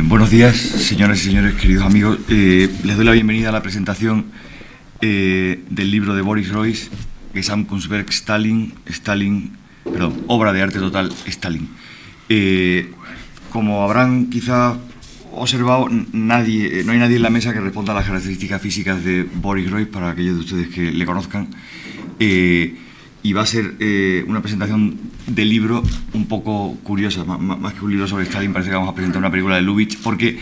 Buenos días, señoras y señores, queridos amigos. Eh, les doy la bienvenida a la presentación eh, del libro de Boris Royce, Gesamtkunstwerk Stalin, Stalin, perdón, obra de arte total Stalin. Eh, como habrán quizá observado, nadie, no hay nadie en la mesa que responda a las características físicas de Boris Royce para aquellos de ustedes que le conozcan y va a ser eh, una presentación de libro un poco curiosa, más, que un libro sobre Stalin, parece que vamos a presentar una película de Lubitsch, porque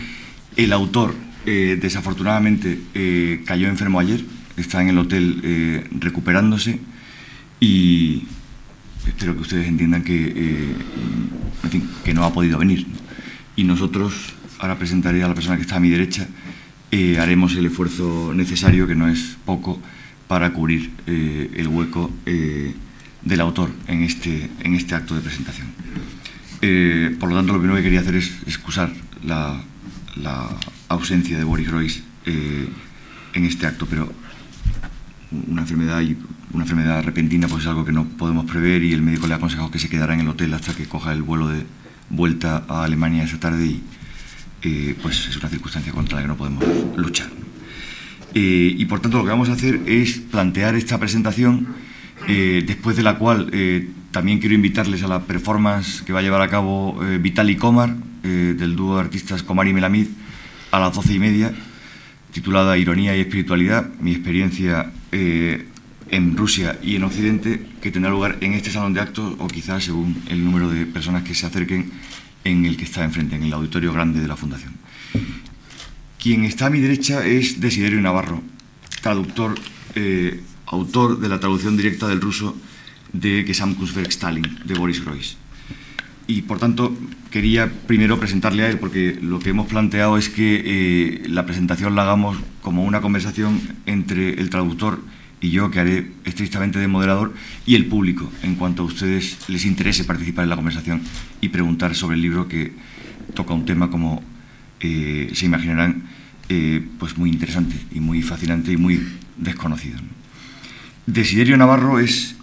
el autor, eh, desafortunadamente, eh, cayó enfermo ayer, está en el hotel recuperándose y espero que ustedes entiendan que, que no ha podido venir. Y nosotros, ahora presentaré a la persona que está a mi derecha, haremos el esfuerzo necesario, que no es poco, para cubrir eh, el hueco eh, del autor en este, en este acto de presentación. Eh, por lo tanto, lo primero que quería hacer es excusar la, ausencia de Boris Royce en este acto, pero una enfermedad y una enfermedad repentina pues es algo que no podemos prever y el médico le ha aconsejado que se quedará en el hotel hasta que coja el vuelo de vuelta a Alemania esa tarde y pues es una circunstancia contra la que no podemos luchar. Eh, y por tanto lo que vamos a hacer es plantear esta presentación, eh, después de la cual eh, también quiero invitarles a la performance que va a llevar a cabo Vitali Komar, del dúo de artistas Komar y Melamid, a las doce y media, titulada Ironía y Espiritualidad, mi experiencia en Rusia y en Occidente, que tendrá lugar en este salón de actos o quizás según el número de personas que se acerquen en el que está enfrente, en el auditorio grande de la Fundación. Quien está a mi derecha es Desiderio Navarro, traductor, eh, autor de la traducción directa del ruso de Gesam Stalin, de Boris Royce. Y por tanto, quería primero presentarle a él, porque lo que hemos planteado es que eh, la presentación la hagamos como una conversación entre el traductor y yo, que haré estrictamente de moderador, y el público, en cuanto a ustedes les interese participar en la conversación y preguntar sobre el libro que toca un tema como eh, se imaginarán eh, pues muy interesante y muy fascinante y muy desconocido. Desiderio Navarro es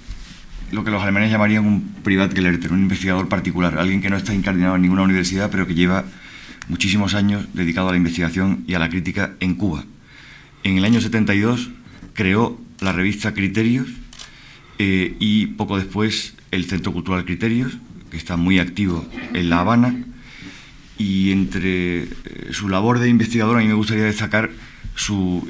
lo que los alemanes llamarían un Privatgelehrter, un investigador particular, alguien que no está incardinado en ninguna universidad, pero que lleva muchísimos años dedicado a la investigación y a la crítica en Cuba. En el año 72 creó la revista Criterios eh, y poco después el Centro Cultural Criterios, que está muy activo en La Habana, y entre eh, su labor de investigador a mí me gustaría destacar su,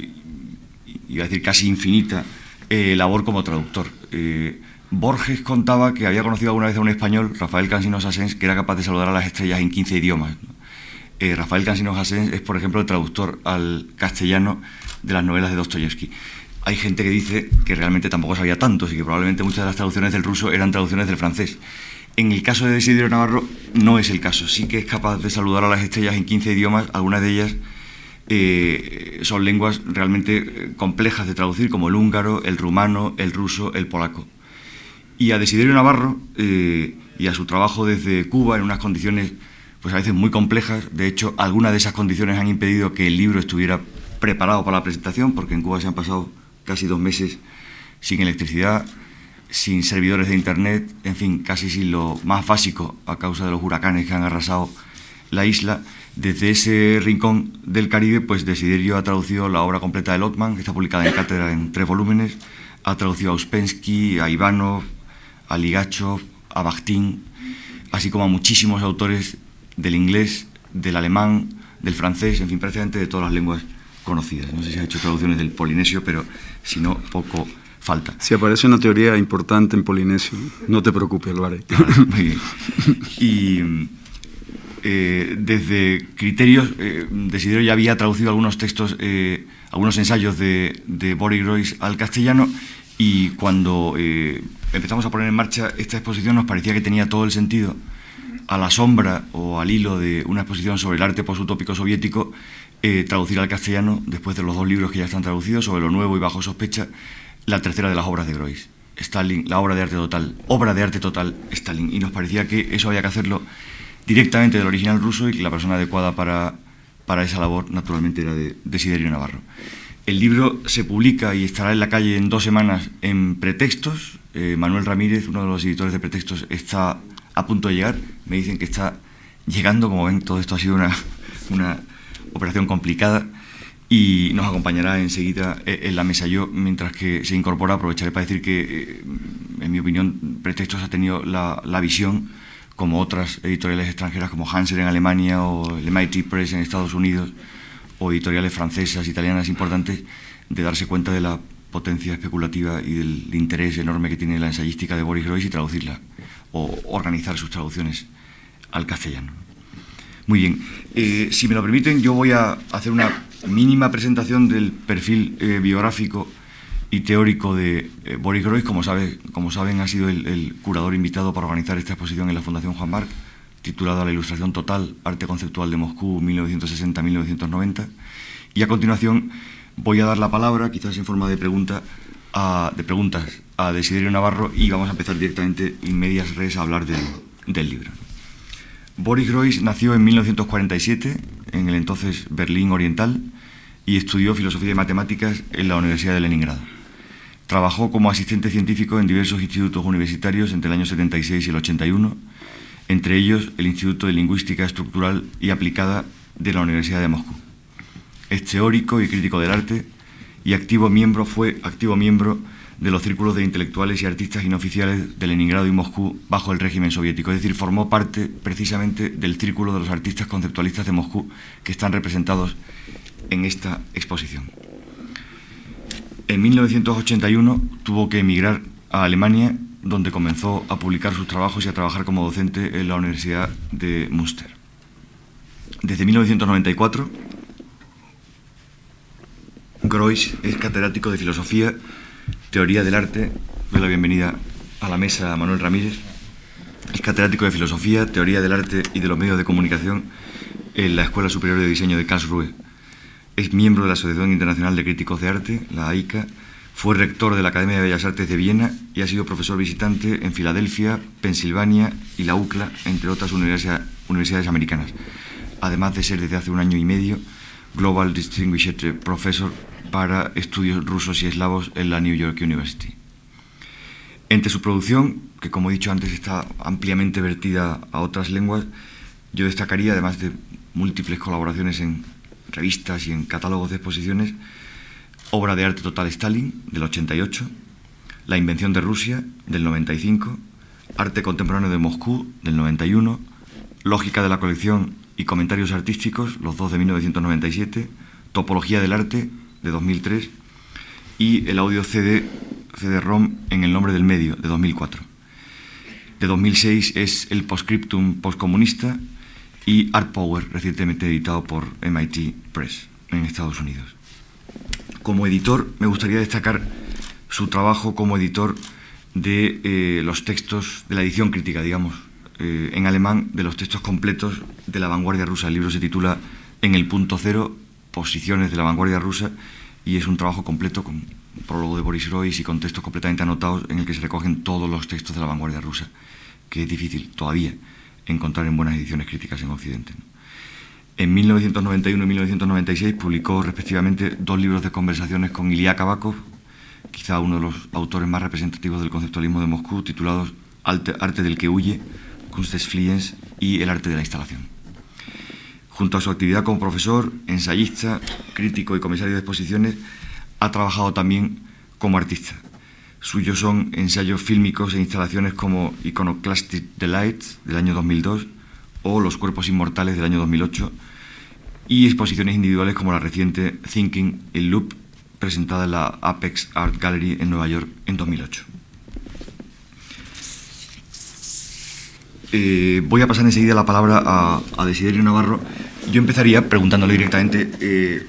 iba a decir casi infinita, eh, labor como traductor. Eh, Borges contaba que había conocido alguna vez a un español, Rafael Cansino Sassens, que era capaz de saludar a las estrellas en 15 idiomas. Rafael Cansino Sassens es, por ejemplo, el traductor al castellano de las novelas de Dostoyevsky. Hay gente que dice que realmente tampoco sabía tanto y que probablemente muchas de las traducciones del ruso eran traducciones del francés. En el caso de Desiderio Navarro no es el caso. Sí que es capaz de saludar a las estrellas en 15 idiomas. Algunas de ellas eh, son lenguas realmente eh, complejas de traducir, como el húngaro, el rumano, el ruso, el polaco. Y a Desiderio Navarro eh, y a su trabajo desde Cuba en unas condiciones pues a veces muy complejas. De hecho, algunas de esas condiciones han impedido que el libro estuviera preparado para la presentación, porque en Cuba se han pasado casi dos meses sin electricidad, sin servidores de Internet, en fin, casi sin lo más básico a causa de los huracanes que han arrasado la isla. Desde ese rincón del Caribe, pues Desiderio ha traducido la obra completa de Lotman, que está publicada en cátedra en tres volúmenes, ha traducido a Uspensky, a Ivanov, a Ligachov, a Bakhtin, así como a muchísimos autores del inglés, del alemán, del francés, en fin, prácticamente de todas las lenguas conocidas. No sé si ha hecho traducciones del polinesio, pero si no, poco falta. Si aparece una teoría importante en Polinesio, no te preocupes, lo haré. Y eh, desde Criterios, eh, Desiderio ya había traducido algunos textos, eh, algunos ensayos de, de Boris Royce al castellano y cuando eh, empezamos a poner en marcha esta exposición nos parecía que tenía todo el sentido a la sombra o al hilo de una exposición sobre el arte posutópico soviético, traducir al castellano, después de los dos libros que ya están traducidos, sobre lo nuevo y bajo sospecha, la tercera de las obras de Groys, Stalin, la obra de arte total, obra de arte total Stalin. Y nos parecía que eso había que hacerlo directamente del original ruso y que la persona adecuada para, para esa labor, naturalmente, era de Desiderio Navarro. El libro se publica y estará en la calle en dos semanas en Pretextos. Eh, Manuel Ramírez, uno de los editores de Pretextos, está a punto de llegar. Me dicen que está llegando. Como ven, todo esto ha sido una una operación complicada y nos acompañará enseguida eh, en la mesa. Yo, mientras que se incorpora, aprovecharé para decir que, eh, en mi opinión, Pretextos ha tenido la, visión, como otras editoriales extranjeras como Hanser en Alemania o el MIT Press en Estados Unidos, o editoriales francesas, italianas importantes, de darse cuenta de la potencia especulativa y del interés enorme que tiene la ensayística de Boris Groys y traducirla, o organizar sus traducciones al castellano. Muy bien, eh, si me lo permiten, yo voy a hacer una mínima presentación del perfil eh, biográfico y teórico de eh, Boris Groys. Como, sabe, como saben, ha sido el, curador invitado para organizar esta exposición en la Fundación Juan Marc, titulada La Ilustración Total, Arte Conceptual de Moscú 1960-1990. Y a continuación voy a dar la palabra, quizás en forma de, pregunta, de preguntas, a Desiderio Navarro y vamos a empezar directamente en medias res a hablar del, libro. Boris Groys nació en 1947 en el entonces Berlín Oriental y estudió filosofía y matemáticas en la Universidad de Leningrado. Trabajó como asistente científico en diversos institutos universitarios entre el año 76 y el 81, entre ellos el Instituto de Lingüística Estructural y Aplicada de la Universidad de Moscú. Es teórico y crítico del arte y activo miembro, fue activo miembro de los círculos de intelectuales y artistas inoficiales de Leningrado y Moscú bajo el régimen soviético. Es decir, formó parte precisamente del círculo de los artistas conceptualistas de Moscú que están representados en esta exposición. En 1981 tuvo que emigrar a Alemania, donde comenzó a publicar sus trabajos y a trabajar como docente en la Universidad de Münster. Desde 1994, Groys es catedrático de filosofía Teoría del Arte. Doy la bienvenida a la mesa a Manuel Ramírez. Es catedrático de Filosofía, Teoría del Arte y de los Medios de Comunicación en la Escuela Superior de Diseño de Karlsruhe. Es miembro de la Asociación Internacional de Críticos de Arte, la AICA. Fue rector de la Academia de Bellas Artes de Viena y ha sido profesor visitante en Filadelfia, Pensilvania y la UCLA, entre otras universidades americanas. Además de ser desde hace un año y medio Global Distinguished Professor para estudios rusos y eslavos en la New York University. Entre su producción, que como he dicho antes está ampliamente vertida a otras lenguas, yo destacaría, además de múltiples colaboraciones en revistas y en catálogos de exposiciones, Obra de arte total Stalin, del 88, La invención de Rusia, del 95, Arte contemporáneo de Moscú, del 91, Lógica de la colección y comentarios artísticos, los dos de 1997, Topología del arte, de 2003, y el audio CD, CD-ROM en el nombre del medio, de 2004. De 2006 es el Postscriptum Postcomunista y Art Power, recientemente editado por MIT Press en Estados Unidos. Como editor, me gustaría destacar su trabajo como editor de eh, los textos de la edición crítica, digamos, eh, en alemán, de los textos completos de la vanguardia rusa. El libro se titula En el punto cero, posiciones de la vanguardia rusa y es un trabajo completo con prólogo de Boris Royce y con textos completamente anotados en el que se recogen todos los textos de la vanguardia rusa, que es difícil todavía encontrar en buenas ediciones críticas en Occidente. En 1991 y 1996 publicó respectivamente dos libros de conversaciones con Ilya Kabakov, quizá uno de los autores más representativos del conceptualismo de Moscú, titulados Arte del que huye, Kunst des Fliehens y El arte de la instalación. Junto a su actividad como profesor, ensayista, crítico y comisario de exposiciones, ha trabajado también como artista. Suyos son ensayos fílmicos e instalaciones como Iconoclastic Delights del año 2002 o Los cuerpos inmortales del año 2008 y exposiciones individuales como la reciente Thinking in Loop presentada en la Apex Art Gallery en Nueva York en 2008. Eh, voy a pasar enseguida la palabra a, a Desiderio Navarro yo empezaría preguntándole directamente eh,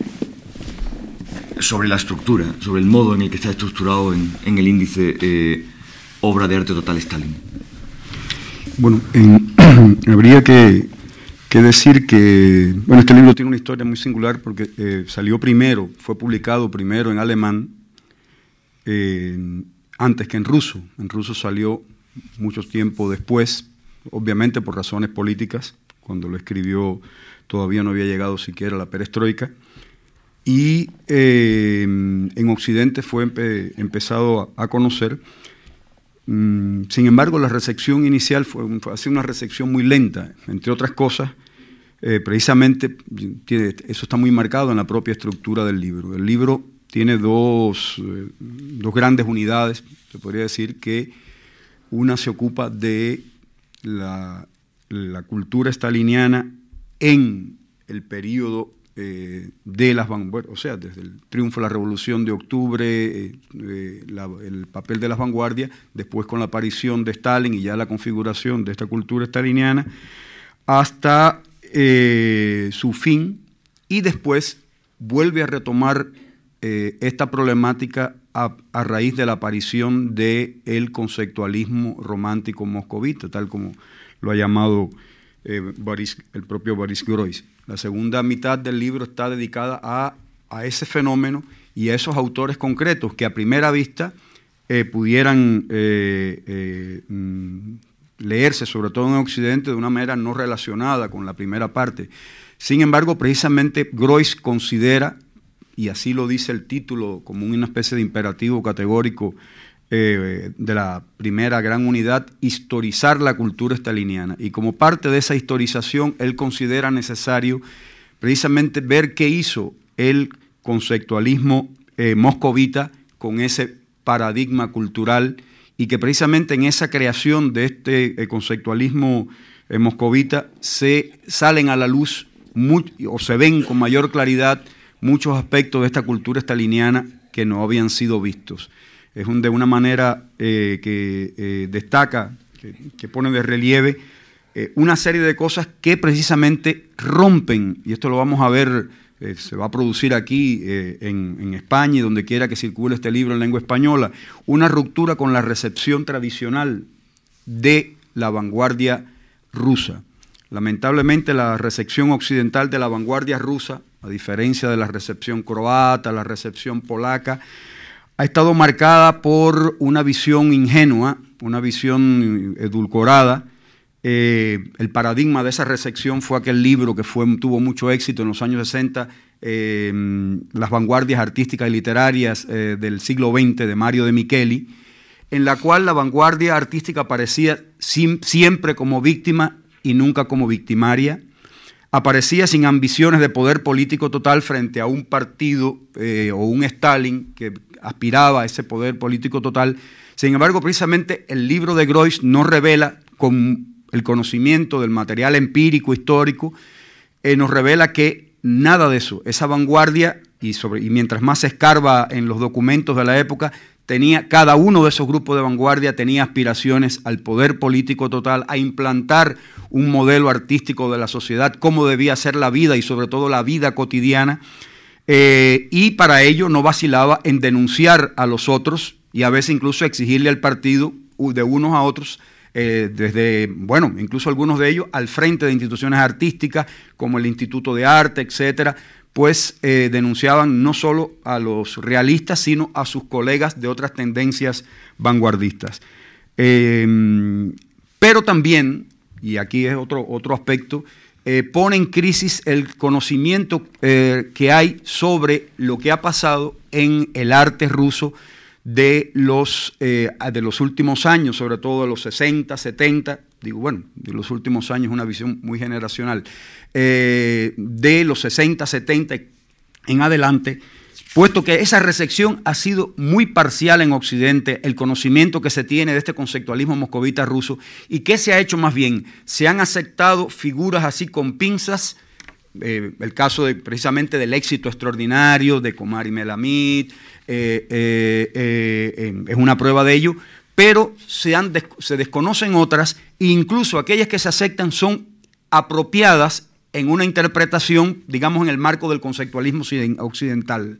sobre la estructura, sobre el modo en el que está estructurado en, el índice eh, obra de arte total Stalin. Bueno, habría que, decir que bueno, este libro tiene una historia muy singular porque eh, salió primero, fue publicado primero en alemán antes que en ruso. En ruso salió mucho tiempo después, obviamente por razones políticas, cuando lo escribió todavía no había llegado siquiera la perestroika, y eh, en Occidente fue empezado a, conocer. Mm, sin embargo, la recepción inicial fue, fue una recepción muy lenta, entre otras cosas, eh, precisamente eso está muy marcado en la propia estructura del libro. El libro tiene dos, eh, dos grandes unidades, se podría decir que una se ocupa de la, la cultura estaliniana en el periodo eh, de las vanguardias, o sea, desde el triunfo de la Revolución de Octubre, eh, eh, el papel de las vanguardias, después con la aparición de Stalin y ya la configuración de esta cultura staliniana, hasta su fin, y después vuelve a retomar esta problemática a, raíz de la aparición del el conceptualismo romántico moscovita, tal como lo ha llamado el propio Boris Groys. La segunda mitad del libro está dedicada a, ese fenómeno y a esos autores concretos que a primera vista eh, pudieran eh, eh, mm, leerse, sobre todo en Occidente, de una manera no relacionada con la primera parte. Sin embargo, precisamente Groys considera, y así lo dice el título como una especie de imperativo categórico de la primera gran unidad, historizar la cultura estaliniana. Y como parte de esa historización, él considera necesario precisamente ver qué hizo el conceptualismo eh, moscovita con ese paradigma cultural y que precisamente en esa creación de este eh, conceptualismo eh, moscovita se salen a la luz o se ven con mayor claridad muchos aspectos de esta cultura estaliniana que no habían sido vistos es un, de una manera eh, que eh, destaca, que, pone de relieve eh, una serie de cosas que precisamente rompen, y esto lo vamos a ver, se va a producir aquí en, en, España y donde quiera que circule este libro en lengua española, una ruptura con la recepción tradicional de la vanguardia rusa. Lamentablemente la recepción occidental de la vanguardia rusa, a diferencia de la recepción croata, la recepción polaca, ha estado marcada por una visión ingenua, una visión edulcorada. Eh, el paradigma de esa recepción fue aquel libro que tuvo mucho éxito en los años 60, eh, Las vanguardias artísticas y literarias eh, del siglo XX de Mario de Micheli, en la cual la vanguardia artística aparecía siempre como víctima y nunca como victimaria, aparecía sin ambiciones de poder político total frente a un partido o un Stalin que aspiraba a ese poder político total. Sin embargo, precisamente el libro de Groys no revela con el conocimiento del material empírico, histórico, eh, nos revela que nada de eso, esa vanguardia, y mientras más se escarba en los documentos de la época, tenía, cada uno de esos grupos de vanguardia tenía aspiraciones al poder político total, a implantar un modelo artístico de la sociedad, cómo debía ser la vida y sobre todo la vida cotidiana, eh, y para ello no vacilaba en denunciar a los otros y a veces incluso exigirle al partido de unos a otros, eh, desde, bueno, incluso algunos de ellos al frente de instituciones artísticas como el Instituto de Arte, etcétera, pues eh, denunciaban no solo a los realistas, sino a sus colegas de otras tendencias vanguardistas. pero también, y aquí es otro, otro aspecto, eh, pone en crisis el conocimiento eh, que hay sobre lo que ha pasado en el arte ruso de los, eh, de los últimos años, sobre todo de los 60, 70, digo, bueno, de los últimos años, una visión muy generacional, de los 60, 70 en adelante, puesto que esa recepción ha sido muy parcial en Occidente, el conocimiento que se tiene de este conceptualismo moscovita ruso, y que se ha hecho más bien, se han aceptado figuras así con pinzas, eh, el caso de, precisamente del éxito extraordinario de Komari Melamid, eh, eh, es una prueba de ello, pero se, se desconocen otras, e incluso aquellas que se aceptan son apropiadas en una interpretación, digamos, en el marco del conceptualismo occidental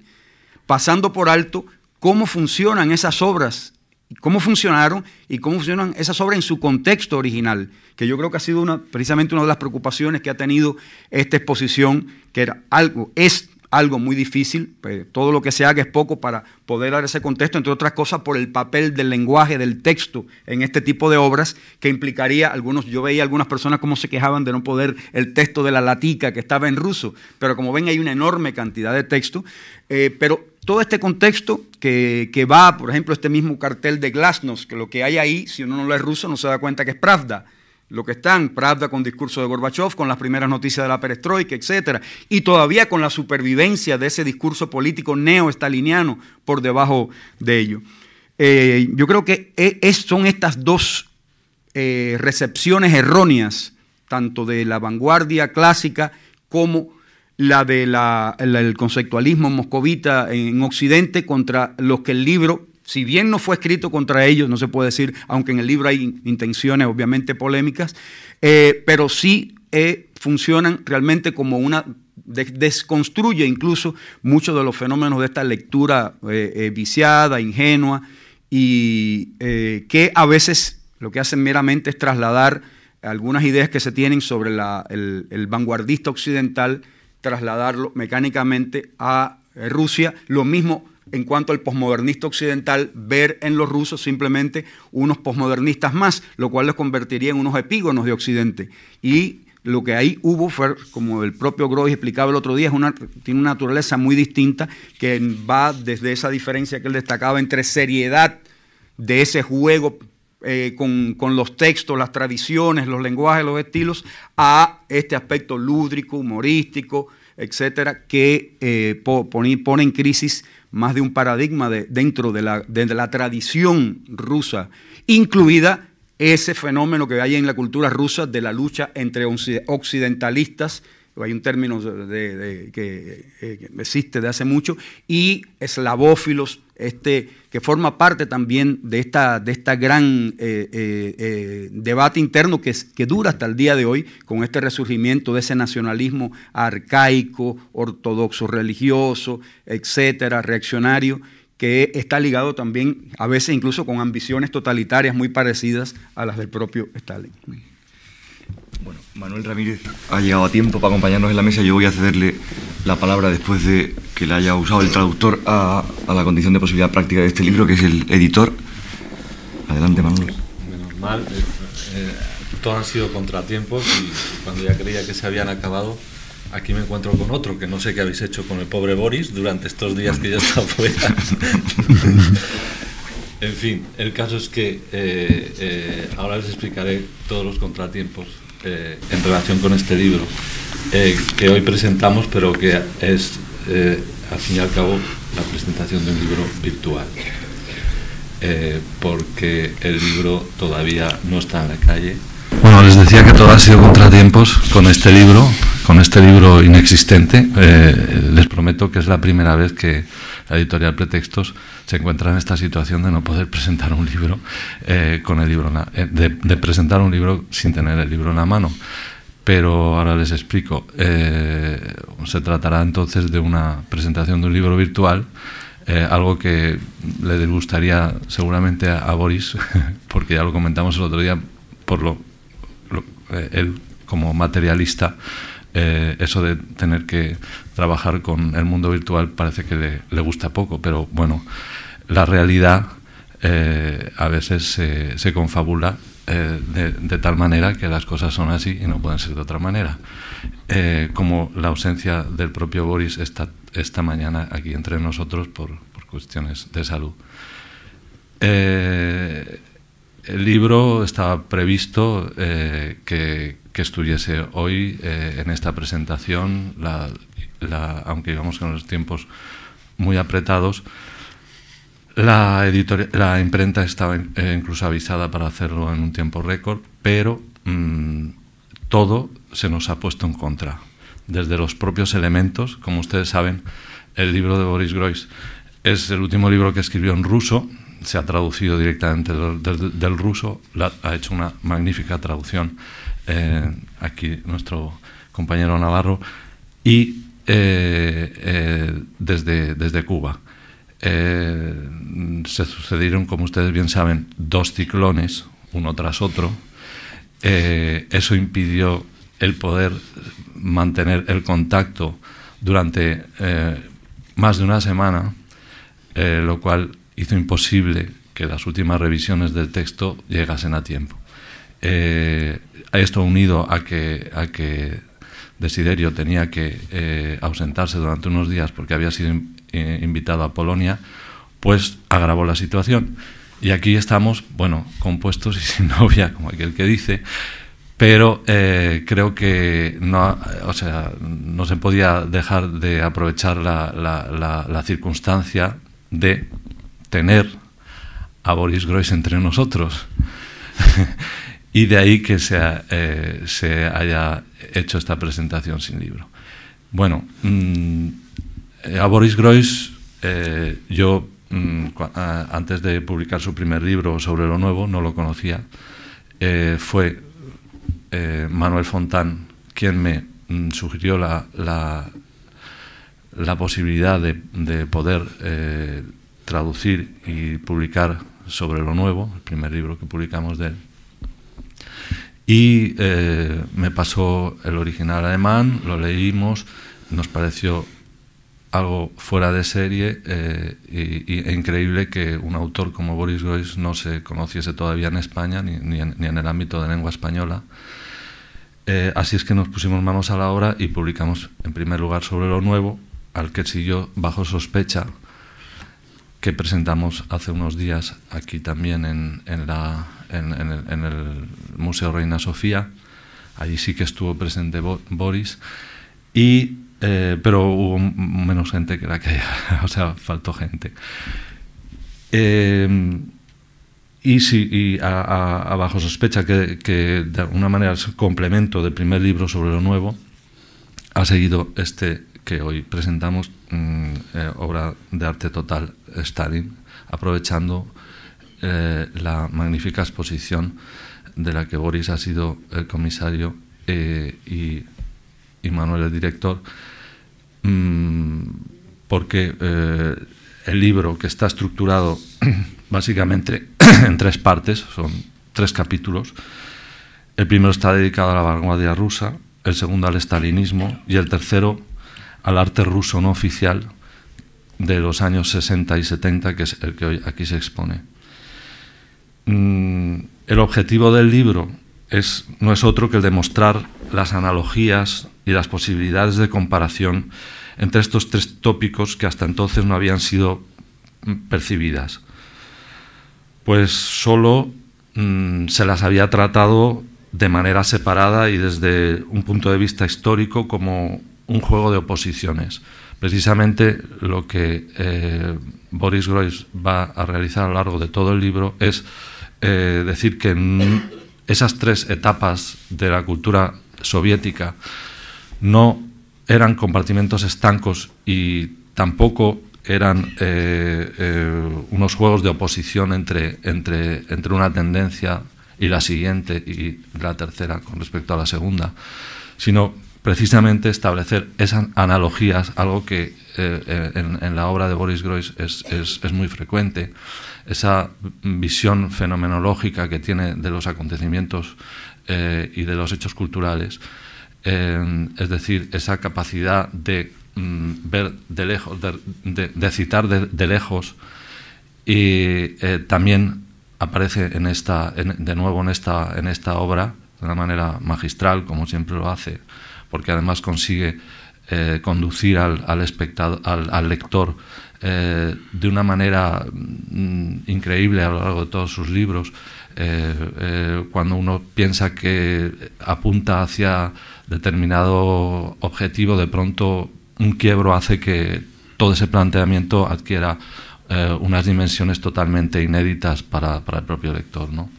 pasando por alto cómo funcionan esas obras, cómo funcionaron y cómo funcionan esas obras en su contexto original, que yo creo que ha sido una, precisamente una de las preocupaciones que ha tenido esta exposición, que era algo, es algo muy difícil, pues, todo lo que se haga es poco para poder dar ese contexto, entre otras cosas por el papel del lenguaje, del texto en este tipo de obras, que implicaría, algunos, yo veía algunas personas como se quejaban de no poder el texto de la latica que estaba en ruso, pero como ven hay una enorme cantidad de texto, eh, pero todo este contexto que, va, por ejemplo, este mismo cartel de Glasnost, que lo que hay ahí, si uno no lo es ruso, no se da cuenta que es Pravda, lo que están, Pravda con discurso de Gorbachev, con las primeras noticias de la perestroika, etc. Y todavía con la supervivencia de ese discurso político neo-estaliniano por debajo de ello. Eh, yo creo que e, son estas dos eh, recepciones erróneas, tanto de la vanguardia clásica como la del conceptualismo moscovita en Occidente contra los que el libro si bien no fue escrito contra ellos, no se puede decir, aunque en el libro hay intenciones obviamente polémicas, eh, pero sí eh, funcionan realmente como una desconstruye incluso muchos de los fenómenos de esta lectura eh, viciada, ingenua, y que a veces lo que hacen meramente es trasladar algunas ideas que se tienen sobre el, el vanguardista occidental, trasladarlo mecánicamente a Rusia, lo mismo en cuanto al posmodernista occidental, ver en los rusos simplemente unos posmodernistas más, lo cual los convertiría en unos epígonos de Occidente. Y lo que ahí hubo fue, como el propio Groys explicaba el otro día, es una, tiene una naturaleza muy distinta que va desde esa diferencia que él destacaba entre seriedad de ese juego eh, con, los textos, las tradiciones, los lenguajes, los estilos, a este aspecto lúdrico, humorístico, etcétera, que eh, pone, pone en crisis más de un paradigma dentro de la, de la tradición rusa, incluida ese fenómeno que hay en la cultura rusa de la lucha entre occidentalistas, hay un término de, que, eh, existe de hace mucho, y eslavófilos, este, que forma parte también de esta, de esta gran eh, eh, debate interno que dura hasta el día de hoy, con este resurgimiento de ese nacionalismo arcaico, ortodoxo religioso, etcétera, reaccionario, que está ligado también a veces incluso con ambiciones totalitarias muy parecidas a las del propio Stalin. Bueno, Manuel Ramírez ha llegado a tiempo para acompañarnos en la mesa. Yo voy a cederle la palabra después de que le haya usado el traductor a, la condición de posibilidad práctica de este libro, que es el editor. Adelante, Manuel. Menos mal, eh, eh, todos han sido contratiempos y cuando ya creía que se habían acabado, aquí me encuentro con otro, que no sé qué habéis hecho con el pobre Boris durante estos días que yo he estado fuera. en fin, el caso es que eh, ahora les explicaré todos los contratiempos eh, en relación con este libro eh, que hoy presentamos, pero que es, eh, al fin y al cabo, la presentación de un libro virtual. porque el libro todavía no está en la calle. Bueno, les decía que todo ha sido contratiempos con este libro, con este libro inexistente. les prometo que es la primera vez que la editorial Pretextos se encuentra en esta situación de no poder presentar un libro eh, con el libro eh, de, presentar un libro sin tener el libro en la mano. Pero ahora les explico. Eh, se tratará entonces de una presentación de un libro virtual, algo que le gustaría seguramente a, Boris, porque ya lo comentamos el otro día, por lo, él como materialista eso de tener que trabajar con el mundo virtual parece que le, gusta poco, pero bueno, la realidad eh, a veces se, confabula eh, de, tal manera que las cosas son así y no pueden ser de otra manera. Eh, como la ausencia del propio Boris esta, esta mañana aquí entre nosotros por, cuestiones de salud. el libro estaba previsto que, estuviese hoy en esta presentación, aunque íbamos con los tiempos muy apretados, la, la imprenta estaba eh, incluso avisada para hacerlo en un tiempo récord, pero mm, todo se nos ha puesto en contra. Desde los propios elementos, como ustedes saben, el libro de Boris Groys es el último libro que escribió en ruso, se ha traducido directamente del, ruso, ha hecho una magnífica traducción eh, aquí nuestro compañero Navarro, y eh, desde, desde Cuba. Eh, se sucedieron, como ustedes bien saben, dos ciclones, uno tras otro. Eh, eso impidió el poder mantener el contacto durante eh, más de una semana, lo cual hizo imposible que las últimas revisiones del texto llegasen a tiempo. Esto unido a que, a que Desiderio tenía que ausentarse durante unos días porque había sido eh, invitado a Polonia, pues agravó la situación. Y aquí estamos, bueno, compuestos y sin novia, como aquel que dice, pero eh, creo que no, o sea, no se podía dejar de aprovechar la, la, circunstancia de tener a Boris Groys entre nosotros. y de ahí que se, eh, se, haya hecho esta presentación sin libro. Bueno, mm, a Boris Groys eh, yo, mm, antes de publicar su primer libro sobre lo nuevo, no lo conocía, fue eh, Manuel Fontán quien me mm, sugirió la, la, posibilidad de, poder eh, traducir y publicar sobre lo nuevo, el primer libro que publicamos de él. Y eh, me pasó el original alemán, lo leímos, nos pareció algo fuera de serie y, e increíble que un autor como Boris Groys no se conociese todavía en España ni, ni, en, ni en, el ámbito de lengua española. Eh, así es que nos pusimos manos a la obra y publicamos en primer lugar sobre lo nuevo, al que siguió Bajo Sospecha, que presentamos hace unos días aquí también en, la, en, el, Museo Reina Sofía. Allí sí que estuvo presente Boris, y, eh, pero hubo menos gente que la que o sea, faltó gente. Eh, y, sí, y a, bajo sospecha que, de alguna manera es complemento del primer libro sobre lo nuevo, ha seguido este que hoy presentamos, mm, eh, obra de arte total, Stalin, aprovechando eh, la magnífica exposición de la que Boris ha sido el comisario eh, y, Manuel el director, mm, porque el libro que está estructurado básicamente en tres partes, son tres capítulos. El primero está dedicado a la vanguardia rusa, el segundo al estalinismo y el tercero al arte ruso no oficial de los años 60 y 70, que es el que hoy aquí se expone. Mm, el objetivo del libro es, no es otro que el demostrar las analogías y las posibilidades de comparación entre estos tres tópicos que hasta entonces no habían sido percibidas pues solo mm, se las había tratado de manera separada y desde un punto de vista histórico como un juego de oposiciones. Precisamente lo que eh, Boris Groys va a realizar a lo largo de todo el libro es eh, decir que esas tres etapas de la cultura soviética no eran compartimentos estancos y tampoco eran eh, unos juegos de oposición entre, entre, entre una tendencia y la siguiente y la tercera con respecto a la segunda, sino precisamente establecer esas analogías, algo que eh, en, la obra de Boris Groys es, es, muy frecuente, esa visión fenomenológica que tiene de los acontecimientos y de los hechos culturales, es decir, esa capacidad de Mm, ver de lejos, de, citar de, lejos y eh, también aparece en esta, de nuevo en esta, en esta obra de una manera magistral, como siempre lo hace, porque además consigue eh, conducir al, al, espectador, al, lector eh, de una manera mm, increíble a lo largo de todos sus libros. cuando uno piensa que apunta hacia determinado objetivo, de pronto un quiebro hace que todo ese planteamiento adquiera eh, unas dimensiones totalmente inéditas para, el propio lector. ¿no?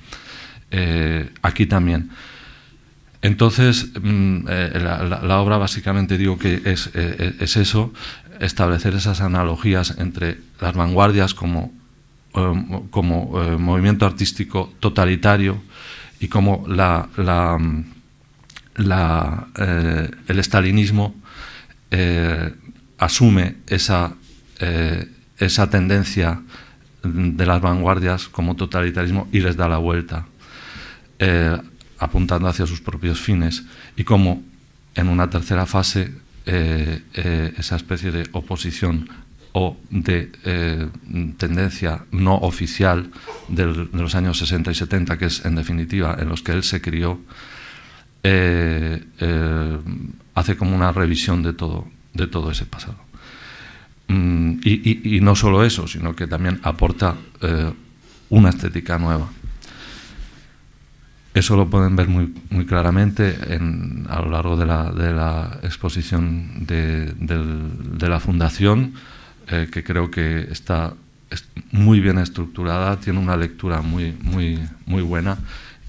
Eh, aquí también. Entonces, mm, eh, la, obra básicamente digo que es, es, eso, establecer esas analogías entre las vanguardias como, como movimiento artístico totalitario y como la, la, el estalinismo eh, asume esa, eh, esa tendencia de las vanguardias como totalitarismo y les da la vuelta, eh, apuntando hacia sus propios fines, y como en una tercera fase esa especie de oposición o de tendencia no oficial de los años 60 y 70, que es en definitiva en los que él se crió, hace como una revisión de todo, de todo ese pasado. Mm, y, no solo eso, sino que también aporta eh, una estética nueva. Eso lo pueden ver muy, muy claramente en, a lo largo de la, de la exposición de, la Fundación, eh, que creo que está muy bien estructurada, tiene una lectura muy, muy, muy buena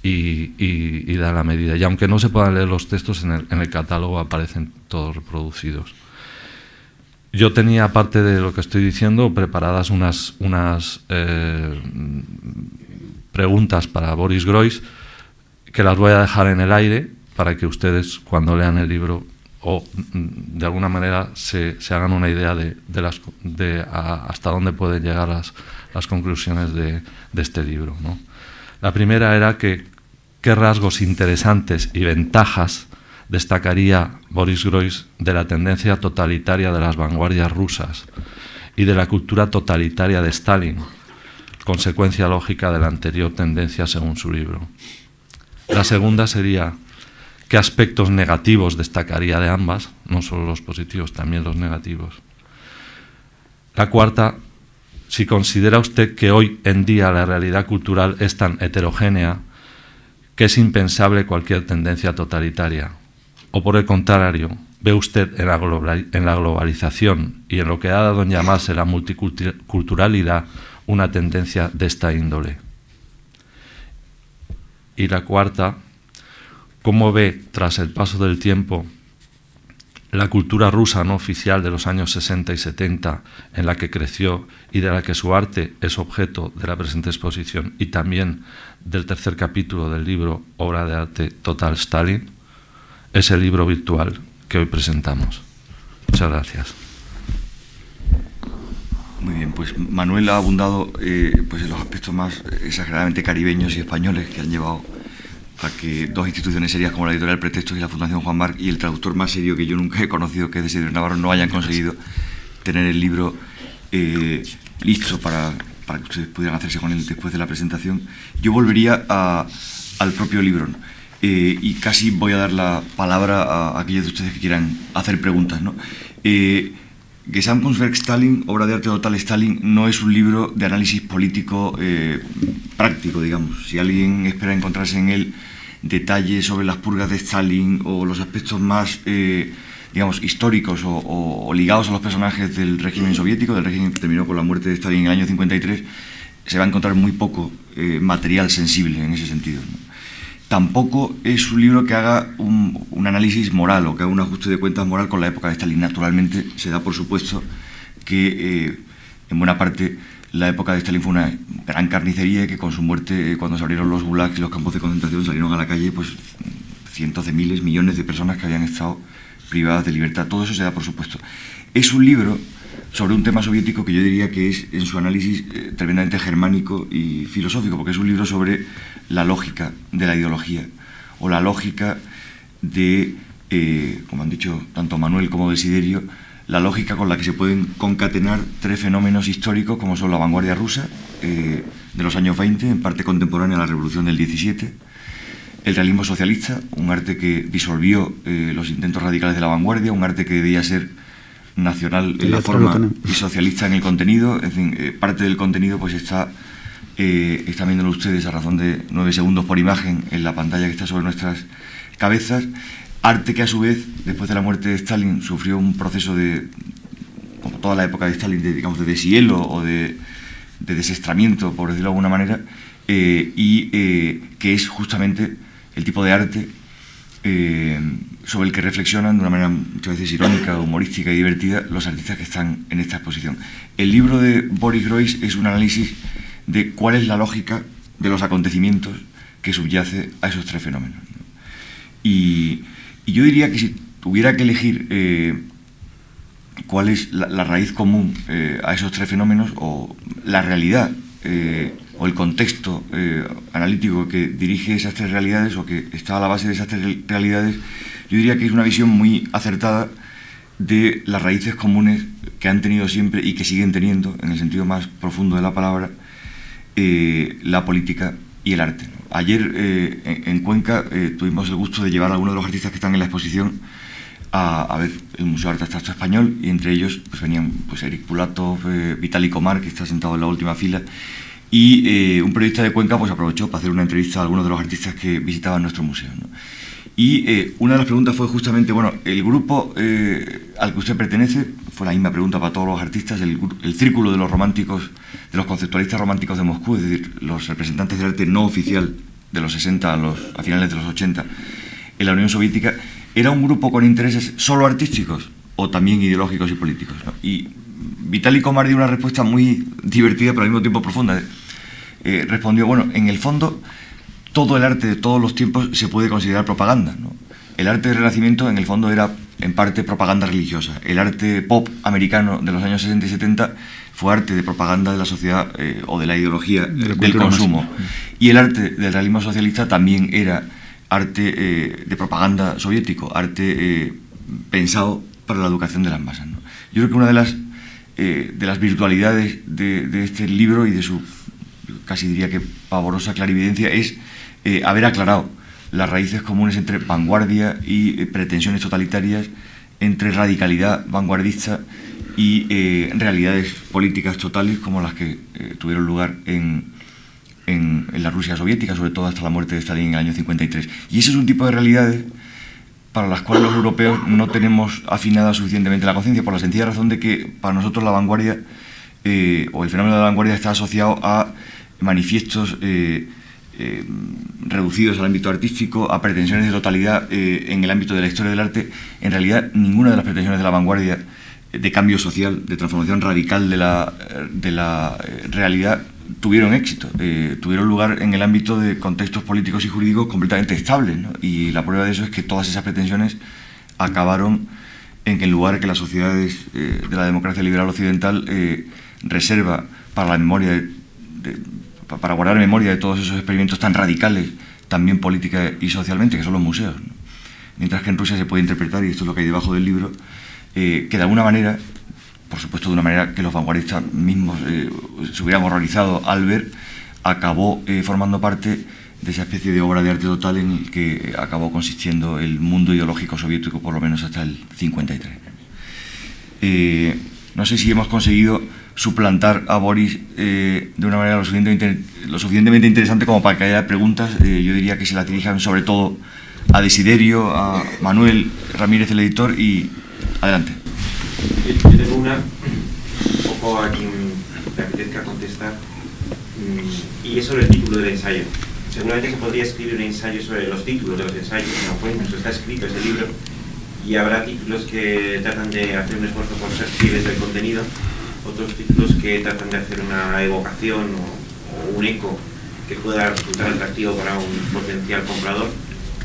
y, y, da la medida. Y aunque no se puedan leer los textos, en el, en el catálogo aparecen todos reproducidos. Yo tenía, aparte de lo que estoy diciendo, preparadas unas, unas eh, preguntas para Boris Groys que las voy a dejar en el aire para que ustedes cuando lean el libro o mm, de alguna manera se, se hagan una idea de, de, las, de hasta dónde pueden llegar las, las conclusiones de, de este libro. ¿no? La primera era que qué rasgos interesantes y ventajas destacaría Boris Groys de la tendencia totalitaria de las vanguardias rusas y de la cultura totalitaria de Stalin, consecuencia lógica de la anterior tendencia según su libro. La segunda sería qué aspectos negativos destacaría de ambas, no solo los positivos, también los negativos. La cuarta, si considera usted que hoy en día la realidad cultural es tan heterogénea que es impensable cualquier tendencia totalitaria, o por el contrario, ve usted en la, globalización y en lo que ha dado en llamarse la multiculturalidad una tendencia de esta índole. Y la cuarta, ¿cómo ve, tras el paso del tiempo, la cultura rusa no oficial de los años 60 y 70, en la que creció y de la que su arte es objeto de la presente exposición, y también del tercer capítulo del libro Obra de Arte Total Stalin, es el libro virtual que hoy presentamos. Muchas gracias. Muy bien, pues Manuel ha abundado eh, pues en los aspectos más exageradamente caribeños y españoles que han llevado a que dos instituciones serias como la editorial Pretextos y la Fundación Juan Marc y el traductor más serio que yo nunca he conocido, que es Desidero Navarro, no hayan conseguido tener el libro eh, listo para, para, que ustedes pudieran hacerse con él después de la presentación. Yo volvería a, al propio libro eh, y casi voy a dar la palabra a, aquellos de ustedes que quieran hacer preguntas. ¿no? Eh, Gesamtkunstwerk Stalin, obra de arte total Stalin, no es un libro de análisis político eh, práctico, digamos. Si alguien espera encontrarse en él detalles sobre las purgas de Stalin o los aspectos más, eh, digamos, históricos o, ligados a los personajes del régimen soviético, del régimen que terminó con la muerte de Stalin en el año 53, se va a encontrar muy poco eh, material sensible en ese sentido. Tampoco es un libro que haga un, análisis moral o que haga un ajuste de cuentas moral con la época de Stalin. Naturalmente, se da por supuesto que eh, en buena parte la época de Stalin fue una gran carnicería que con su muerte, cuando se abrieron los gulags y los campos de concentración, salieron a la calle pues cientos de miles, millones de personas que habían estado privadas de libertad. Todo eso se da por supuesto. Es un libro sobre un tema soviético que yo diría que es en su análisis eh, tremendamente germánico y filosófico, porque es un libro sobre la lógica de la ideología o la lógica de, eh, como han dicho tanto Manuel como Desiderio, la lógica con la que se pueden concatenar tres fenómenos históricos como son la vanguardia rusa eh, de los años 20, en parte contemporánea a la revolución del 17, el realismo socialista, un arte que disolvió los intentos radicales de la vanguardia, un arte que debía ser nacional en la forma y socialista en el contenido. En fin, eh, parte del contenido pues está, eh, están viéndolo ustedes a razón de nueve segundos por imagen en la pantalla que está sobre nuestras cabezas. Arte que a su vez, después de la muerte de Stalin, sufrió un proceso de, como toda la época de Stalin, de, digamos, de deshielo o de, de desestramiento, por decirlo de alguna manera, eh, y que es justamente el tipo de arte sobre el que reflexionan de una manera muchas veces irónica, humorística y divertida los artistas que están en esta exposición. El libro de Boris Groys es un análisis de cuál es la lógica de los acontecimientos que subyace a esos tres fenómenos. Y, yo diría que si tuviera que elegir eh, cuál es la, raíz común eh, a esos tres fenómenos o la realidad eh, o el contexto analítico que dirige esas tres realidades o que está a la base de esas tres realidades, yo diría que es una visión muy acertada de las raíces comunes que han tenido siempre y que siguen teniendo, en el sentido más profundo de la palabra, eh, la política y el arte. Ayer eh, en, Cuenca eh, tuvimos el gusto de llevar a algunos de los artistas que están en la exposición a, ver el Museo de Arte Abstracto Español y entre ellos pues, venían pues, Eric Pulato, Vitali Comar, que está sentado en la última fila, y un periodista de Cuenca pues aprovechó para hacer una entrevista a algunos de los artistas que visitaban nuestro museo. Y una de las preguntas fue justamente, bueno, el grupo al que usted pertenece, fue la misma pregunta para todos los artistas, el, círculo de los románticos, de los conceptualistas románticos de Moscú, es decir, los representantes del arte no oficial de los 60 a, los, a finales de los 80 en la Unión Soviética, ¿era un grupo con intereses solo artísticos o también ideológicos y políticos? Y Vitaly Komar dio una respuesta muy divertida pero al mismo tiempo profunda. Eh, respondió, bueno, en el fondo todo el arte de todos los tiempos se puede considerar propaganda. El arte del Renacimiento en el fondo era en parte propaganda religiosa. El arte pop americano de los años 60 y 70 fue arte de propaganda de la sociedad eh, o de la ideología del consumo. Y el arte del realismo socialista también era arte eh, de propaganda soviético, arte pensado para la educación de las masas. Yo creo que una de las, de las virtualidades de, de este libro y de su casi diría que pavorosa clarividencia, es eh, haber aclarado las raíces comunes entre vanguardia y eh, pretensiones totalitarias, entre radicalidad vanguardista y eh, realidades políticas totales como las que tuvieron lugar en, en, la Rusia soviética, sobre todo hasta la muerte de Stalin en el año 53. Y ese es un tipo de realidades para las cuales los europeos no tenemos afinada suficientemente la conciencia, por la sencilla razón de que para nosotros la vanguardia o el fenómeno de la vanguardia está asociado a manifiestos eh, eh, reducidos al ámbito artístico, a pretensiones de totalidad eh, en el ámbito de la historia del arte, en realidad ninguna de las pretensiones de la vanguardia de cambio social, de transformación radical de la, de la realidad, tuvieron éxito, tuvieron lugar en el ámbito de contextos políticos y jurídicos completamente estables. Y la prueba de eso es que todas esas pretensiones acabaron en en lugar que las sociedades de la democracia liberal occidental reserva para la memoria de para guardar memoria de todos esos experimentos tan radicales, también política y socialmente, que son los museos. Mientras que en Rusia se puede interpretar, y esto es lo que hay debajo del libro, eh, que de alguna manera, por supuesto de una manera que los vanguardistas mismos eh, se hubieran horrorizado al ver, acabó eh, formando parte de esa especie de obra de arte total en el que acabó consistiendo el mundo ideológico soviético, por lo menos hasta el 53. no sé si hemos conseguido suplantar a Boris eh, de una manera lo suficientemente, interesante como para que haya preguntas. Eh, yo diría que se las dirijan sobre todo a Desiderio, a Manuel Ramírez, el editor, y adelante. Yo tengo una, un poco a quien te apetezca contestar, mm, y es sobre el título del ensayo. Seguramente se podría escribir un ensayo sobre los títulos de los ensayos, no fue, está escrito ese libro, y habrá títulos que tratan de hacer un esfuerzo por ser fieles del contenido, otros títulos que tratan de hacer una evocación o, un eco que pueda resultar atractivo para un potencial comprador.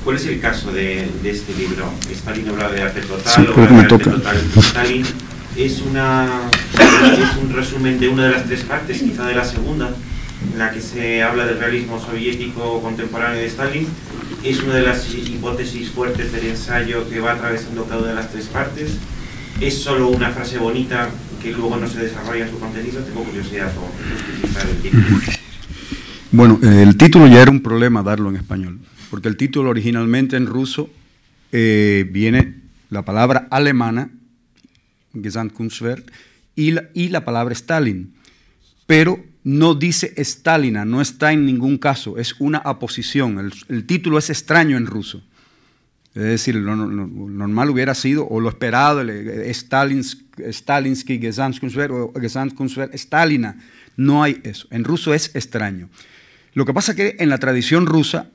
¿Cuál es el caso de, este libro? Stalin habla de arte total o de arte total. Stalin es, una, es un resumen de una de las tres partes, quizá de la segunda, en la que se habla del realismo soviético contemporáneo de Stalin. Es una de las hipótesis fuertes del ensayo que va atravesando cada una de las tres partes. Es solo una frase bonita que luego no se desarrolla su contenido, tengo curiosidad por. Bueno, el título ya era un problema darlo en español, porque el título originalmente en ruso eh, viene la palabra alemana, Gesamtkunstwerk, y la, y la palabra Stalin, pero no dice Stalina, no está en ningún caso, es una aposición, el título es extraño en ruso. Es decir, lo, normal hubiera sido, o lo esperado, Stalinsky, Gesamtkunstwerk o Gesamtkunstwerk Stalina. No hay eso. En ruso es extraño. Lo que pasa es que en la tradición rusa,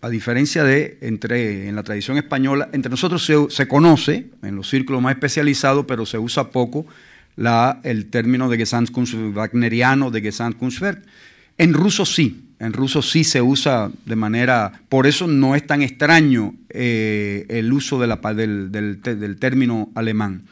a, diferencia de entre, en la tradición española, entre nosotros se, se, conoce, en los círculos más especializados, pero se usa poco, la, el término de Gesamtkunstwerk wagneriano de Gesamtkunstwerk. En ruso sí, en ruso sí se usa de manera, por eso no es tan extraño eh, el uso del, término alemán.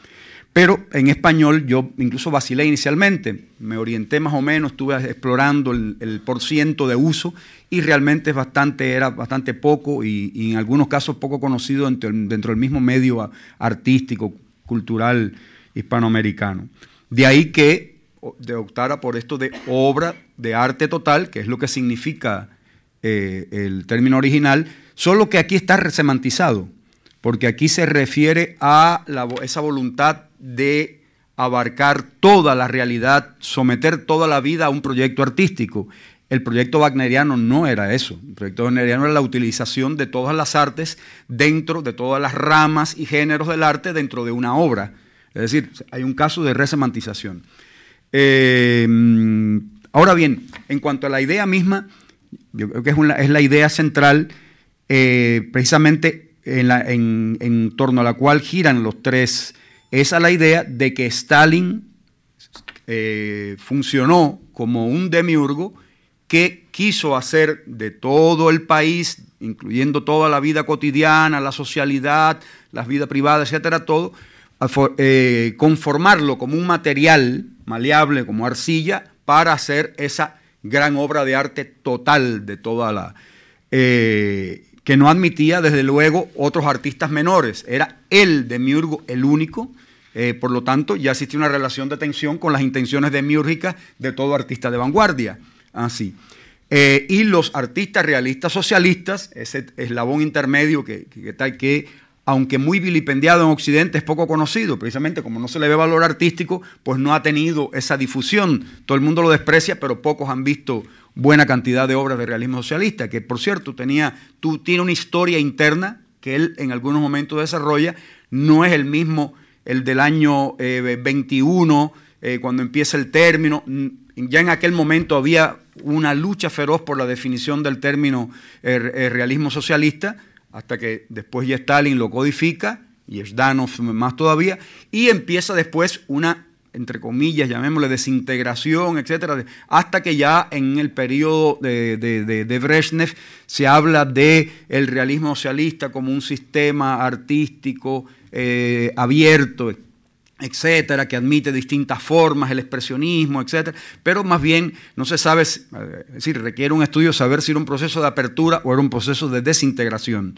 Pero en español yo incluso vacilé inicialmente, me orienté más o menos, estuve explorando el, el por ciento de uso y realmente es bastante, era bastante poco y, en algunos casos poco conocido dentro, dentro del mismo medio artístico, cultural hispanoamericano. De ahí que de optara por esto de obra de arte total, que es lo que significa eh, el término original, solo que aquí está resemantizado, porque aquí se refiere a esa voluntad de abarcar toda la realidad, someter toda la vida a un proyecto artístico. El proyecto wagneriano no era eso. El proyecto wagneriano era la utilización de todas las artes dentro de todas las ramas y géneros del arte dentro de una obra. Es decir, hay un caso de resemantización. Eh, ahora bien, en cuanto a la idea misma, yo creo que es, la idea central, eh, precisamente en, torno a la cual giran los tres, es la idea de que Stalin eh, funcionó como un demiurgo que quiso hacer de todo el país, incluyendo toda la vida cotidiana, la socialidad, la vida privada, etcétera, todo, eh, conformarlo como un material maleable, como arcilla, para hacer esa gran obra de arte total de toda la... Eh, que no admitía, desde luego, otros artistas menores. Era el demiurgo el único, eh, por lo tanto, ya existía una relación de tensión con las intenciones demiúrgicas de todo artista de vanguardia. Así. Eh, y los artistas realistas socialistas, ese eslabón intermedio que, que, que, aunque muy vilipendiado en Occidente, es poco conocido, precisamente como no se le ve valor artístico, pues no ha tenido esa difusión. Todo el mundo lo desprecia, pero pocos han visto buena cantidad de obras de realismo socialista, que por cierto tenía, tú, tiene una historia interna que él en algunos momentos desarrolla, no es el mismo el del año 21, eh, eh, cuando empieza el término, ya en aquel momento había una lucha feroz por la definición del término eh, realismo socialista, hasta que después ya Stalin lo codifica, y Zhdanov más todavía, y empieza después una, entre comillas, llamémosle desintegración, etcétera, hasta que ya en el periodo de, de, Brezhnev se habla de el realismo socialista como un sistema artístico eh, abierto, etcétera, que admite distintas formas, el expresionismo, etcétera, pero más bien no se sabe, es decir, requiere un estudio saber si era un proceso de apertura o era un proceso de desintegración.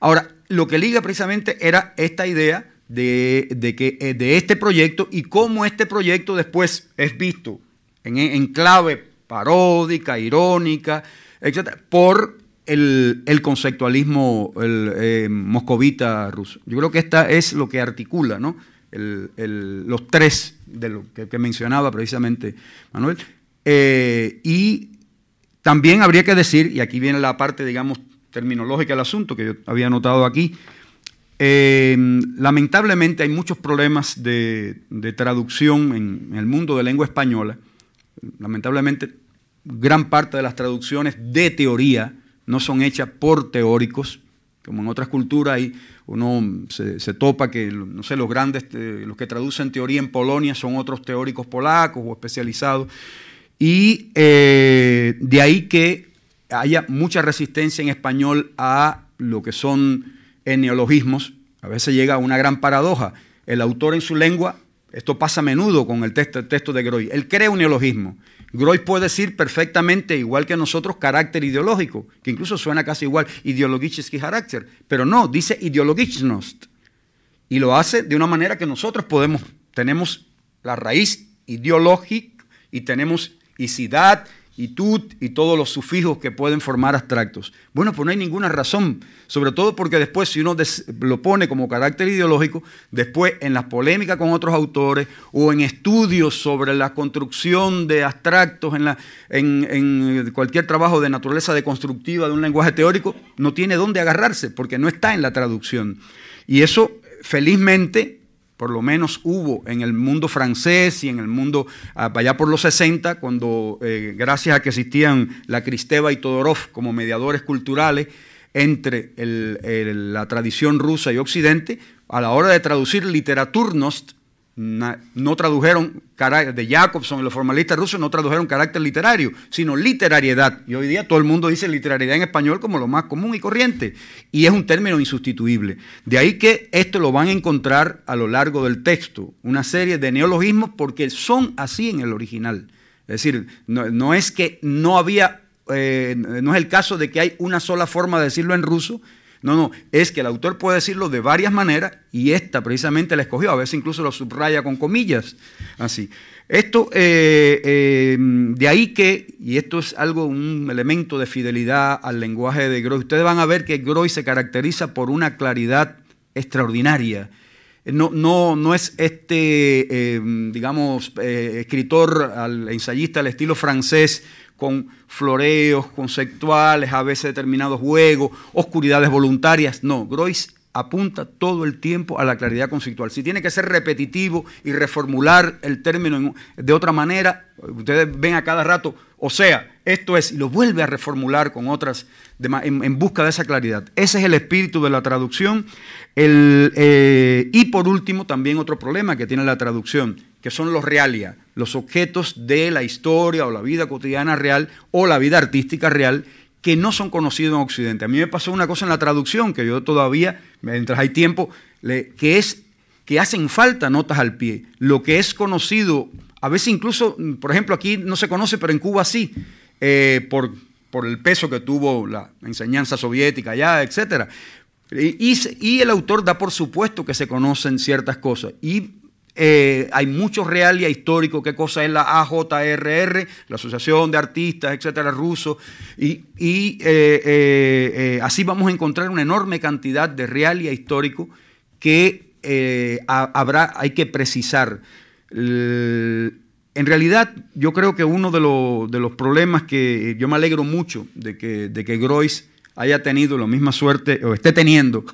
Ahora, lo que liga precisamente era esta idea de, que, eh, de este proyecto y cómo este proyecto después es visto en, clave paródica, irónica, etcétera, por el, conceptualismo eh, moscovita ruso. Yo creo que esta es lo que articula, ¿no? Los tres de lo que, mencionaba precisamente Manuel. Eh, y también habría que decir, y aquí viene la parte, digamos, terminológica del asunto que yo había notado aquí, eh, lamentablemente hay muchos problemas de, traducción en, el mundo de lengua española. Lamentablemente, gran parte de las traducciones de teoría no son hechas por teóricos, como en otras culturas hay uno se, topa que, no sé, los grandes, eh, los que traducen teoría en Polonia son otros teóricos polacos o especializados. Y eh, de ahí que haya mucha resistencia en español a lo que son neologismos. A veces llega una gran paradoja. El autor en su lengua, esto pasa a menudo con el texto, de Groy, él crea un neologismo. Groy puede decir perfectamente, igual que nosotros, carácter ideológico, que incluso suena casi igual, ideologiczny carácter, pero no, dice ideologicznost. Y lo hace de una manera que nosotros podemos, tenemos la raíz ideológica y tenemos isidad y y todos los sufijos que pueden formar abstractos. Bueno, pues no hay ninguna razón, sobre todo porque después si uno lo pone como carácter ideológico, después en las polémicas con otros autores o en estudios sobre la construcción de abstractos, en, la, en, cualquier trabajo de naturaleza deconstructiva de un lenguaje teórico, no tiene dónde agarrarse porque no está en la traducción. Y eso, felizmente, por lo menos hubo en el mundo francés y en el mundo ah, allá por los 60, cuando eh, gracias a que existían la Cristeva y Todorov como mediadores culturales entre la tradición rusa y occidente, a la hora de traducir literaturnost, no tradujeron de Jacobson los formalistas rusos no tradujeron carácter literario, sino literariedad. Y hoy día todo el mundo dice literariedad en español como lo más común y corriente. Y es un término insustituible. De ahí que esto lo van a encontrar a lo largo del texto, una serie de neologismos porque son así en el original. Es decir, no, es que no había, eh, no es el caso de que hay una sola forma de decirlo en ruso, no, no, es que el autor puede decirlo de varias maneras y esta precisamente la escogió, a veces incluso lo subraya con comillas, así. Esto, eh, eh, de ahí que, y esto es algo, un elemento de fidelidad al lenguaje de Groy, ustedes van a ver que Groy se caracteriza por una claridad extraordinaria. no, no, no es este, eh, digamos, eh, escritor, ensayista al estilo francés, con floreos conceptuales, a veces determinados juegos, oscuridades voluntarias. No, Grois apunta todo el tiempo a la claridad conceptual. Si tiene que ser repetitivo y reformular el término de otra manera, ustedes ven a cada rato, o sea, esto es, y lo vuelve a reformular con otras, en, busca de esa claridad. Ese es el espíritu de la traducción. Eh, y por último, también otro problema que tiene la traducción, que son los realia, los objetos de la historia o la vida cotidiana real o la vida artística real que no son conocidos en Occidente. A mí me pasó una cosa en la traducción que yo todavía, mientras hay tiempo, que es que hacen falta notas al pie. Lo que es conocido, a veces incluso, por ejemplo, aquí no se conoce, pero en Cuba sí, eh, por, por, el peso que tuvo la enseñanza soviética allá, etc. Y, y, el autor da por supuesto que se conocen ciertas cosas. Y eh, hay mucho realia histórico, qué cosa es la AJRR, la Asociación de Artistas, etcétera, rusos, y, eh, eh, así vamos a encontrar una enorme cantidad de realia histórico que habrá, hay que precisar. en realidad, yo creo que uno de, los problemas que yo me alegro mucho de que, de que Grois haya tenido la misma suerte, o esté teniendo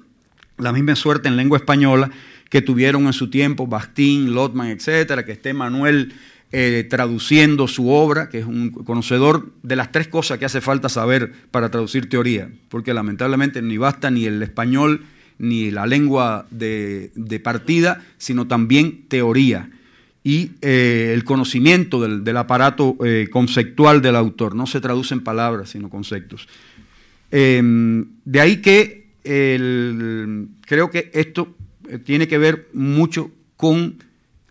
la misma suerte en lengua española, que tuvieron en su tiempo Bastín, Lotman, etcétera, que esté Manuel eh, traduciendo su obra, que es un conocedor de las tres cosas que hace falta saber para traducir teoría, porque lamentablemente ni basta ni el español ni la lengua de, partida, sino también teoría y eh, el conocimiento del, aparato eh, conceptual del autor. No se traduce en palabras, sino conceptos. Em, de ahí que creo que esto tiene que ver mucho con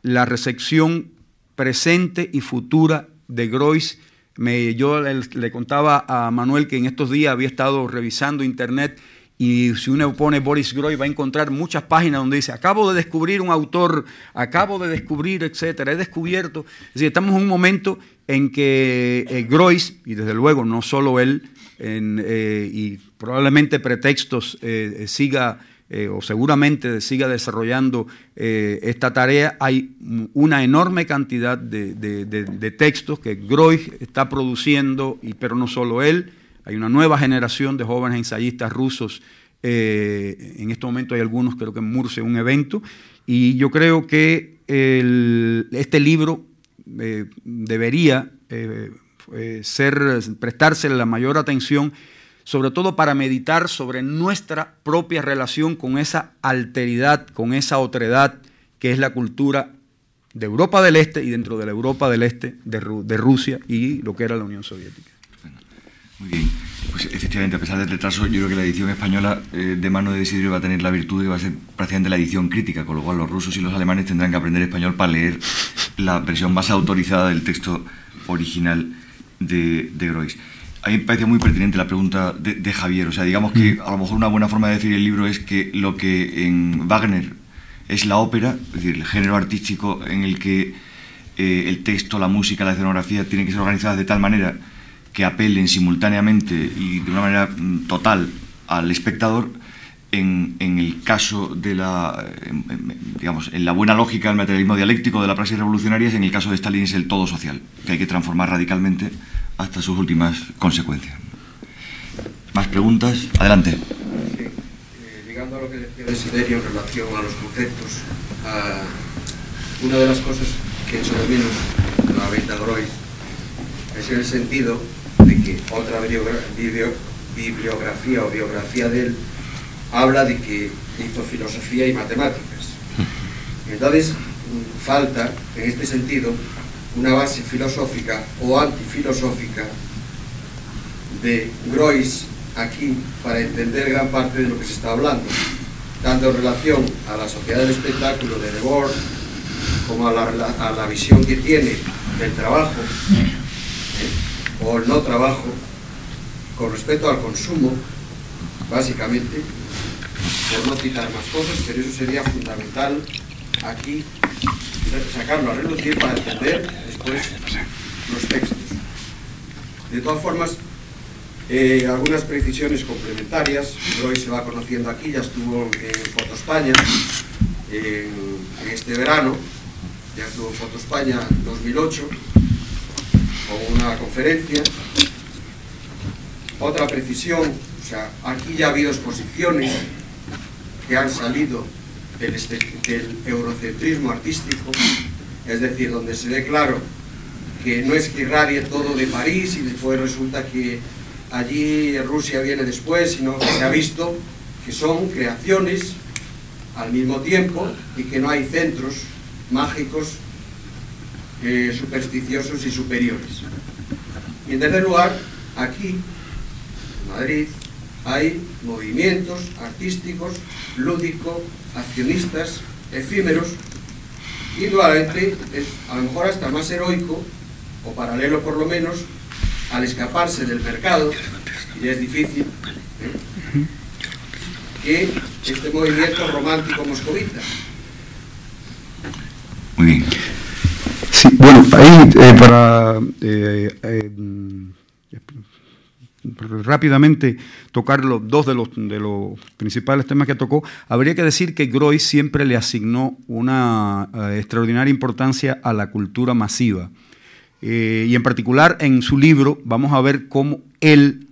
la recepción presente y futura de Grois. Me, yo le, contaba a Manuel que en estos días había estado revisando internet y si uno pone Boris Grois va a encontrar muchas páginas donde dice, acabo de descubrir un autor, acabo de descubrir, etcétera, he descubierto. Es estamos en un momento en que eh, Grois, y desde luego no solo él, eh, y probablemente pretextos siga eh, o seguramente siga desarrollando eh, esta tarea, hay una enorme cantidad de, textos que Groig está produciendo, y, pero no solo él, hay una nueva generación de jóvenes ensayistas rusos. Eh, en este momento hay algunos, creo que en Murcia, un evento, y yo creo que este libro debería ser, prestarse la mayor atención sobre todo para meditar sobre nuestra propia relación con esa alteridad, con esa otredad que es la cultura de Europa del Este y dentro de la Europa del Este de, Rusia y lo que era la Unión Soviética. Muy bien. Pues efectivamente, a pesar del retraso, yo creo que la edición española eh, de mano de Desiderio va a tener la virtud que va a ser prácticamente la edición crítica, con lo cual los rusos y los alemanes tendrán que aprender español para leer la versión más autorizada del texto original de, de Grois. A mí me parece muy pertinente la pregunta de, Javier. O sea, digamos que a lo mejor una buena forma de decir el libro es que lo que en Wagner es la ópera, es decir, el género artístico en el que eh, el texto, la música, la escenografía tienen que ser organizadas de tal manera que apelen simultáneamente y de una manera mm, total al espectador, en, el caso de la, digamos, en la buena lógica del materialismo dialéctico de la praxis revolucionaria, en el caso de Stalin es el todo social, que hay que transformar radicalmente hasta sus últimas consecuencias. ¿Más preguntas? Adelante. Sí, eh, llegando a lo que decía Desiderio en relación a los conceptos, una de las cosas que hecho de menos la Beta Grois es en el sentido de que otra bibliografía o biografía de él habla de que hizo filosofía y matemáticas. Entonces, falta, en este sentido, una base filosófica o antifilosófica de Grois aquí para entender gran parte de lo que se está hablando, tanto en relación a la sociedad del espectáculo de Debord como a la, visión que tiene del trabajo ¿eh? o el no trabajo con respecto al consumo, básicamente, por no citar más cosas, pero eso sería fundamental aquí sacarlo a relucir para entender después los textos. De todas formas, eh, algunas precisiones complementarias, hoy se va conociendo aquí, ya estuvo en Foto España, en, este verano, ya estuvo en Foto España 2008, con una conferencia. Otra precisión, o sea, aquí ya ha habido exposiciones que han salido del, del eurocentrismo artístico, es decir, donde se ve claro que no es que irradie todo de París y después resulta que allí Rusia viene después, sino que se ha visto que son creaciones al mismo tiempo y que no hay centros mágicos eh, supersticiosos y superiores. Y en tercer lugar, aquí, en Madrid, hay movimientos artísticos, lúdicos, accionistas, efímeros, y indudablemente es a lo mejor hasta más heroico, o paralelo por lo menos, al escaparse del mercado, y es difícil, ¿eh? que este movimiento romántico moscovita. Muy bien. Sí, bueno, ahí eh, para eh, eh, rápidamente tocar los dos de los, de los principales temas que tocó, habría que decir que Groys siempre le asignó una extraordinaria importancia a la cultura masiva. y en particular en su libro vamos a ver cómo él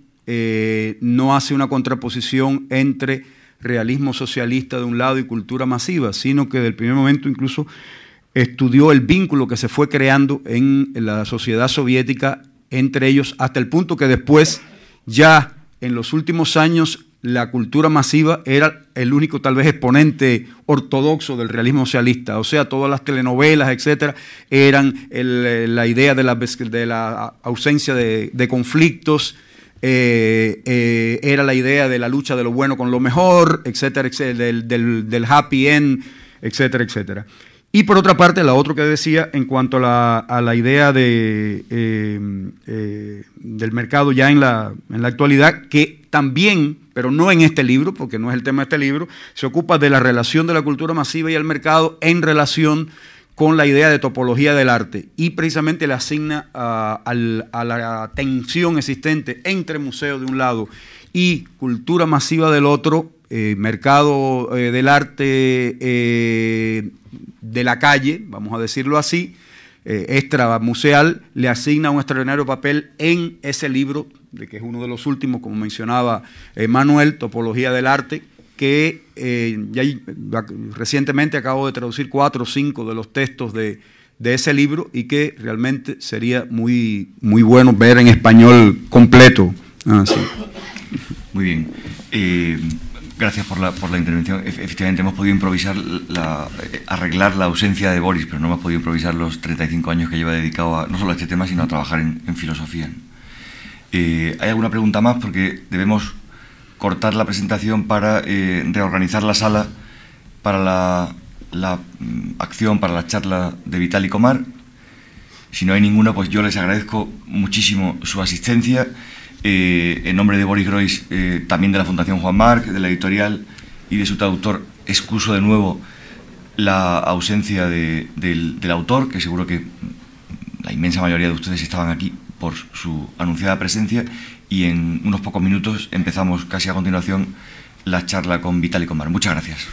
no hace una contraposición entre realismo socialista de un lado y cultura masiva, sino que del primer momento incluso estudió el vínculo que se fue creando en la sociedad soviética entre ellos, hasta el punto que después, ya en los últimos años, la cultura masiva era el único tal vez exponente ortodoxo del realismo socialista, o sea, todas las telenovelas, etcétera, eran la idea de la, ausencia de, conflictos, eh, eh, era la idea de la lucha de lo bueno con lo mejor, etcétera, etcétera del, happy end, etcétera, etcétera. Y por otra parte, la otra que decía en cuanto a la, idea de, eh, del mercado ya en la, en la actualidad, que también, pero no en este libro, porque no es el tema de este libro, se ocupa de la relación de la cultura masiva y el mercado en relación con la idea de topología del arte. Y precisamente le asigna a, la tensión existente entre museo de un lado y cultura masiva del otro, eh, mercado eh, del arte de la calle, vamos a decirlo así, extra museal, le asigna un extraordinario papel en ese libro, de que es uno de los últimos, como mencionaba Manuel, Topología del Arte, que eh, ya recientemente acabo de traducir cuatro o cinco de los textos de, ese libro y que realmente sería muy, muy bueno ver en español completo. Ah, muy bien. Eh, gracias por la, por la intervención. Efectivamente, hemos podido improvisar, la, eh, arreglar la ausencia de Boris, pero no hemos podido improvisar los 35 años que lleva dedicado a, no solo a este tema, sino a trabajar en, filosofía. ¿Hay alguna pregunta más? Porque debemos cortar la presentación para eh, reorganizar la sala para la, mm, acción, para la charla de Vital y Comar. Si no hay ninguna, pues yo les agradezco muchísimo su asistencia. Eh, en nombre de Boris Groys, eh, también de la Fundación Juan Marc, de la editorial y de su traductor, excuso de nuevo la ausencia del, del autor, que seguro que la inmensa mayoría de ustedes estaban aquí por su anunciada presencia y en unos pocos minutos empezamos casi a continuación la charla con Vitaly Comar. Muchas gracias.